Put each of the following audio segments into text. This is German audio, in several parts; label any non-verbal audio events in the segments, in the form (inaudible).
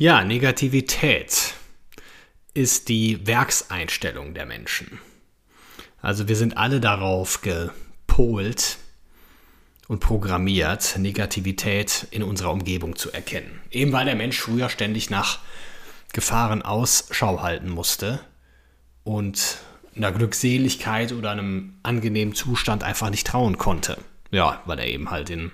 Ja, Negativität ist die Werkseinstellung der Menschen. Also wir sind alle darauf gepolt und programmiert, Negativität in unserer Umgebung zu erkennen. Eben weil der Mensch früher ständig nach Gefahren Ausschau halten musste und einer Glückseligkeit oder einem angenehmen Zustand einfach nicht trauen konnte. Ja, weil er eben halt in,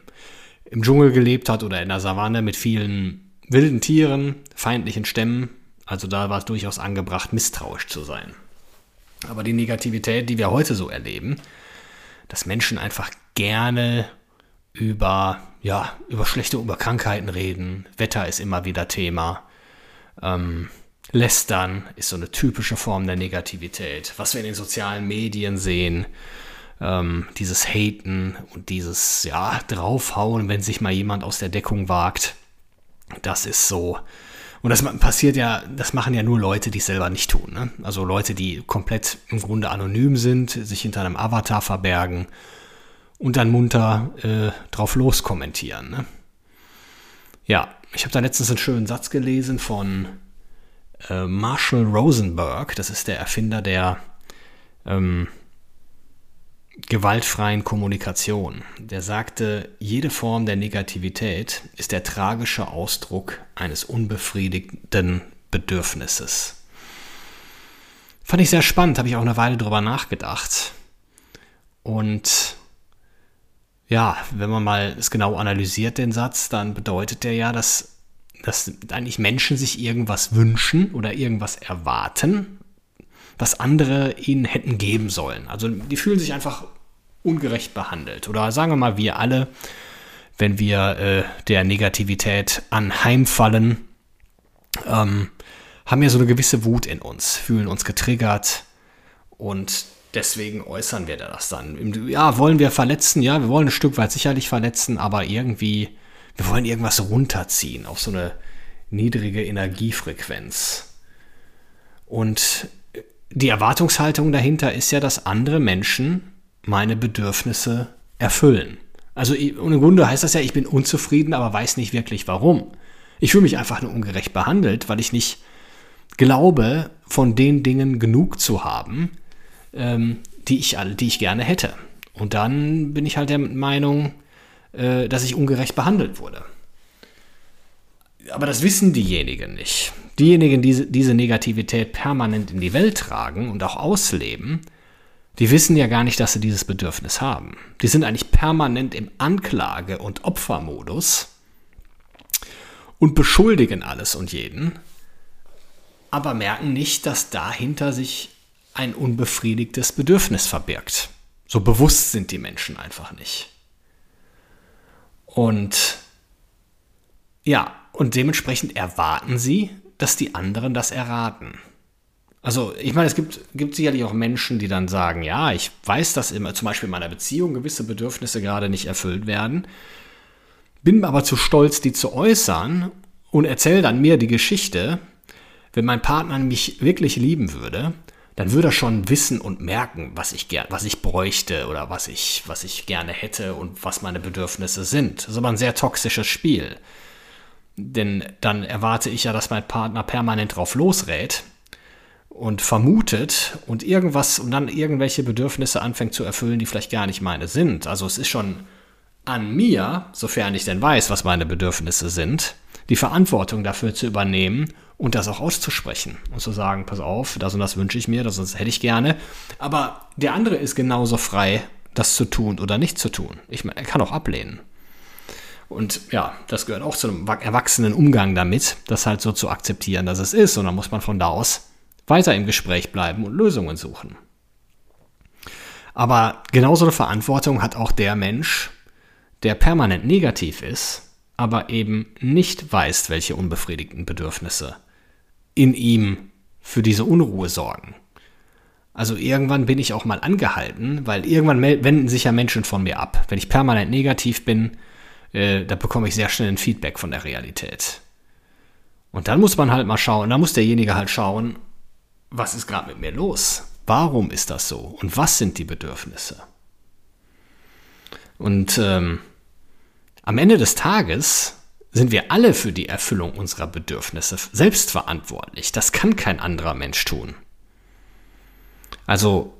im Dschungel gelebt hat oder in der Savanne mit vielen wilden Tieren, feindlichen Stämmen. Also da war es durchaus angebracht, misstrauisch zu sein. Aber die Negativität, die wir heute so erleben, dass Menschen einfach gerne über, ja, über schlechte über Krankheiten reden, Wetter ist immer wieder Thema, ähm, Lästern ist so eine typische Form der Negativität. Was wir in den sozialen Medien sehen, ähm, dieses Haten und dieses, ja, draufhauen, wenn sich mal jemand aus der Deckung wagt. Das ist so. Und das passiert ja, das machen ja nur Leute, die es selber nicht tun. Ne? Also Leute, die komplett im Grunde anonym sind, sich hinter einem Avatar verbergen und dann munter äh, drauf loskommentieren. Ne? Ja, ich habe da letztens einen schönen Satz gelesen von äh, Marshall Rosenberg. Das ist der Erfinder der ähm, gewaltfreien Kommunikation. Der sagte, jede Form der Negativität ist der tragische Ausdruck eines unbefriedigten Bedürfnisses. Fand ich sehr spannend, habe ich auch eine Weile drüber nachgedacht. Und ja, wenn man mal es genau analysiert, den Satz, dann bedeutet der ja, dass, dass eigentlich Menschen sich irgendwas wünschen oder irgendwas erwarten, was andere ihnen hätten geben sollen. Also die fühlen sich einfach ungerecht behandelt. Oder sagen wir mal, wir alle, wenn wir äh, der Negativität anheimfallen, ähm, haben ja so eine gewisse Wut in uns, fühlen uns getriggert und deswegen äußern wir das dann. Ja, wollen wir verletzen? Ja, wir wollen ein Stück weit sicherlich verletzen, aber irgendwie, wir wollen irgendwas runterziehen auf so eine niedrige Energiefrequenz. Und die Erwartungshaltung dahinter ist ja, dass andere Menschen meine Bedürfnisse erfüllen. Also im Grunde heißt das ja, ich bin unzufrieden, aber weiß nicht wirklich warum. Ich fühle mich einfach nur ungerecht behandelt, weil ich nicht glaube, von den Dingen genug zu haben, ähm, die, ich, die ich gerne hätte. Und dann bin ich halt der Meinung, äh, dass ich ungerecht behandelt wurde. Aber das wissen diejenigen nicht. Diejenigen, die diese Negativität permanent in die Welt tragen und auch ausleben, die wissen ja gar nicht, dass sie dieses Bedürfnis haben. Die sind eigentlich permanent im Anklage- und Opfermodus und beschuldigen alles und jeden, aber merken nicht, dass dahinter sich ein unbefriedigtes Bedürfnis verbirgt. So bewusst sind die Menschen einfach nicht. Und ja, und dementsprechend erwarten sie, dass die anderen das erraten. Also, ich meine, es gibt, gibt sicherlich auch Menschen, die dann sagen, ja, ich weiß, dass immer, zum Beispiel in meiner Beziehung gewisse Bedürfnisse gerade nicht erfüllt werden, bin aber zu stolz, die zu äußern und erzähle dann mir die Geschichte, wenn mein Partner mich wirklich lieben würde, dann würde er schon wissen und merken, was ich gern, was ich bräuchte oder was ich, was ich gerne hätte und was meine Bedürfnisse sind. Das ist aber ein sehr toxisches Spiel. Denn dann erwarte ich ja, dass mein Partner permanent drauf losrät und vermutet und irgendwas und dann irgendwelche Bedürfnisse anfängt zu erfüllen, die vielleicht gar nicht meine sind. Also es ist schon an mir, sofern ich denn weiß, was meine Bedürfnisse sind, die Verantwortung dafür zu übernehmen und das auch auszusprechen und zu sagen, pass auf, das und das wünsche ich mir, das, das hätte ich gerne. Aber der andere ist genauso frei, das zu tun oder nicht zu tun. Ich meine, er kann auch ablehnen. Und ja, das gehört auch zu einem erwachsenen Umgang damit, das halt so zu akzeptieren, dass es ist. Und dann muss man von da aus weiter im Gespräch bleiben und Lösungen suchen. Aber genauso eine Verantwortung hat auch der Mensch, der permanent negativ ist aber eben nicht weißt, welche unbefriedigten Bedürfnisse in ihm für diese Unruhe sorgen. Also irgendwann bin ich auch mal angehalten, weil irgendwann wenden sich ja Menschen von mir ab. Wenn ich permanent negativ bin, äh, da bekomme ich sehr schnell ein Feedback von der Realität. Und dann muss man halt mal schauen, da muss derjenige halt schauen, was ist gerade mit mir los? Warum ist das so? Und was sind die Bedürfnisse? Und ähm, am Ende des Tages sind wir alle für die Erfüllung unserer Bedürfnisse selbst verantwortlich. Das kann kein anderer Mensch tun. Also,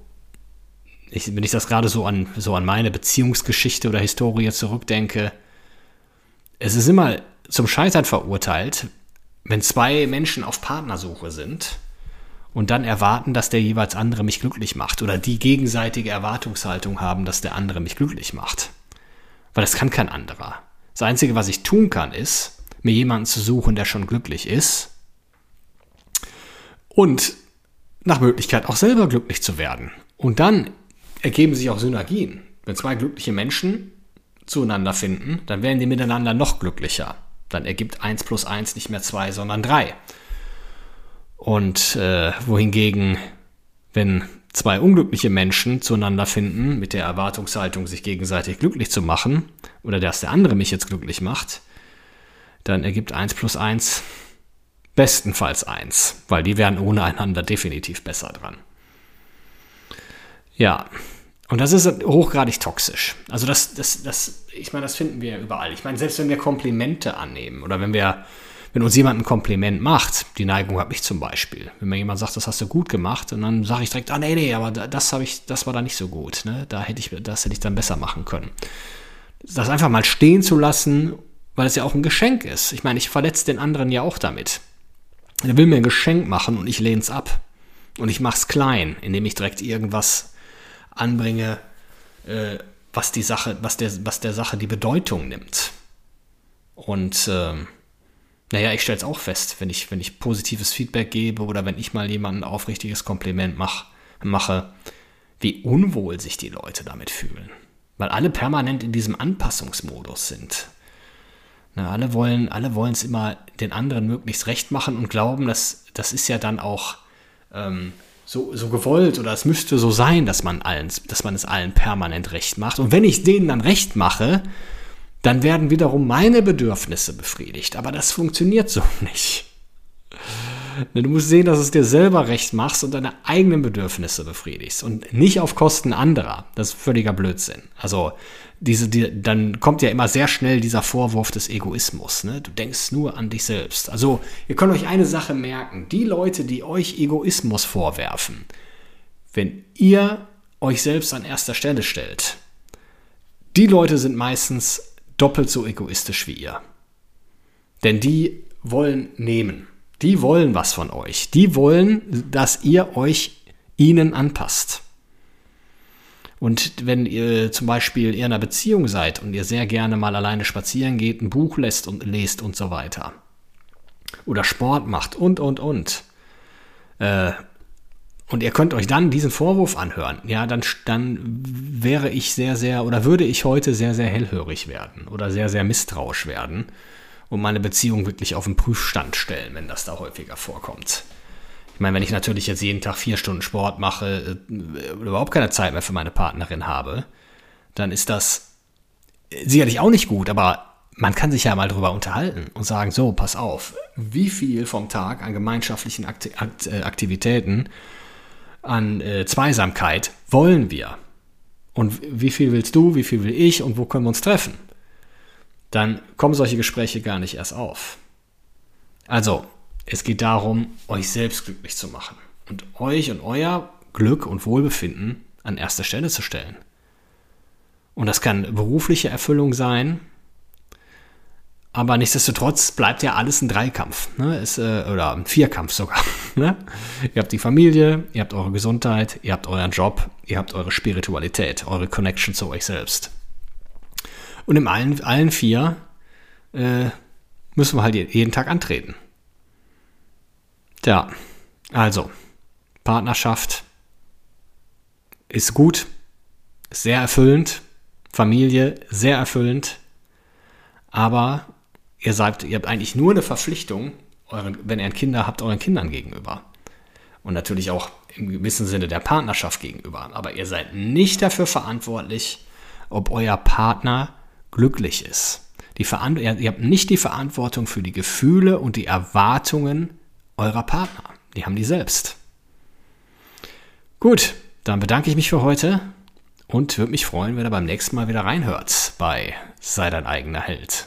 ich, wenn ich das gerade so an, so an meine Beziehungsgeschichte oder Historie zurückdenke, es ist immer zum Scheitern verurteilt, wenn zwei Menschen auf Partnersuche sind und dann erwarten, dass der jeweils andere mich glücklich macht oder die gegenseitige Erwartungshaltung haben, dass der andere mich glücklich macht. Weil das kann kein anderer. Das Einzige, was ich tun kann, ist, mir jemanden zu suchen, der schon glücklich ist und nach Möglichkeit auch selber glücklich zu werden. Und dann ergeben sich auch Synergien. Wenn zwei glückliche Menschen zueinander finden, dann werden die miteinander noch glücklicher. Dann ergibt 1 plus 1 nicht mehr 2, sondern 3. Und äh, wohingegen, wenn zwei unglückliche Menschen zueinander finden, mit der Erwartungshaltung, sich gegenseitig glücklich zu machen, oder dass der andere mich jetzt glücklich macht, dann ergibt 1 plus 1 bestenfalls 1, weil die wären ohne einander definitiv besser dran. Ja, und das ist hochgradig toxisch. Also das, das, das, ich meine, das finden wir überall. Ich meine, selbst wenn wir Komplimente annehmen oder wenn wir, wenn uns jemand ein Kompliment macht, die Neigung habe ich zum Beispiel. Wenn mir jemand sagt, das hast du gut gemacht, und dann sage ich direkt, ah nee, nee, aber das habe ich, das war da nicht so gut. Ne? Da hätte ich, das hätte ich dann besser machen können. Das einfach mal stehen zu lassen, weil es ja auch ein Geschenk ist. Ich meine, ich verletze den anderen ja auch damit. Er will mir ein Geschenk machen und ich lehne es ab. Und ich mache es klein, indem ich direkt irgendwas anbringe, äh, was die Sache, was der, was der Sache die Bedeutung nimmt. Und äh, naja, ich stelle es auch fest, wenn ich, wenn ich positives Feedback gebe oder wenn ich mal jemandem ein aufrichtiges Kompliment mach, mache, wie unwohl sich die Leute damit fühlen. Weil alle permanent in diesem Anpassungsmodus sind. Na, alle wollen, alle es immer den anderen möglichst recht machen und glauben, dass das ist ja dann auch ähm, so, so gewollt oder es müsste so sein, dass man, allen, dass man es allen permanent recht macht. Und wenn ich denen dann recht mache, dann werden wiederum meine Bedürfnisse befriedigt. Aber das funktioniert so (laughs) nicht. Du musst sehen, dass es dir selber recht machst und deine eigenen Bedürfnisse befriedigst und nicht auf Kosten anderer. Das ist völliger Blödsinn. Also diese, die, dann kommt ja immer sehr schnell dieser Vorwurf des Egoismus. Ne? Du denkst nur an dich selbst. Also ihr könnt euch eine Sache merken. Die Leute, die euch Egoismus vorwerfen, wenn ihr euch selbst an erster Stelle stellt, die Leute sind meistens doppelt so egoistisch wie ihr. Denn die wollen nehmen. Die wollen was von euch. Die wollen, dass ihr euch ihnen anpasst. Und wenn ihr zum Beispiel in einer Beziehung seid und ihr sehr gerne mal alleine spazieren geht, ein Buch lässt und lest und so weiter. Oder Sport macht und, und, und. Äh, und ihr könnt euch dann diesen Vorwurf anhören, ja, dann, dann wäre ich sehr, sehr, oder würde ich heute sehr, sehr hellhörig werden oder sehr, sehr misstrauisch werden und meine Beziehung wirklich auf den Prüfstand stellen, wenn das da häufiger vorkommt. Ich meine, wenn ich natürlich jetzt jeden Tag vier Stunden Sport mache äh, überhaupt keine Zeit mehr für meine Partnerin habe, dann ist das sicherlich auch nicht gut, aber man kann sich ja mal drüber unterhalten und sagen, so, pass auf, wie viel vom Tag an gemeinschaftlichen äh, Aktivitäten, an äh, Zweisamkeit wollen wir? Und wie viel willst du, wie viel will ich und wo können wir uns treffen? Dann kommen solche Gespräche gar nicht erst auf. Also, es geht darum, euch selbst glücklich zu machen und euch und euer Glück und Wohlbefinden an erster Stelle zu stellen. Und das kann berufliche Erfüllung sein, aber nichtsdestotrotz bleibt ja alles ein Dreikampf, ne? Ist, äh, oder ein Vierkampf sogar. (laughs) Ne? Ihr habt die Familie, ihr habt eure Gesundheit, ihr habt euren Job, ihr habt eure Spiritualität, eure Connection zu euch selbst. Und in allen, allen vier äh, müssen wir halt jeden Tag antreten. Tja, also, Partnerschaft ist gut, sehr erfüllend, Familie sehr erfüllend, aber ihr seid, ihr habt eigentlich nur eine Verpflichtung, euren, wenn ihr Kinder habt, euren Kindern gegenüber. Und natürlich auch im gewissen Sinne der Partnerschaft gegenüber. Aber ihr seid nicht dafür verantwortlich, ob euer Partner glücklich ist. Die Verant ihr habt nicht die Verantwortung für die Gefühle und die Erwartungen eurer Partner. Die haben die selbst. Gut, dann bedanke ich mich für heute und würde mich freuen, wenn ihr beim nächsten Mal wieder reinhört bei Sei dein eigener Held.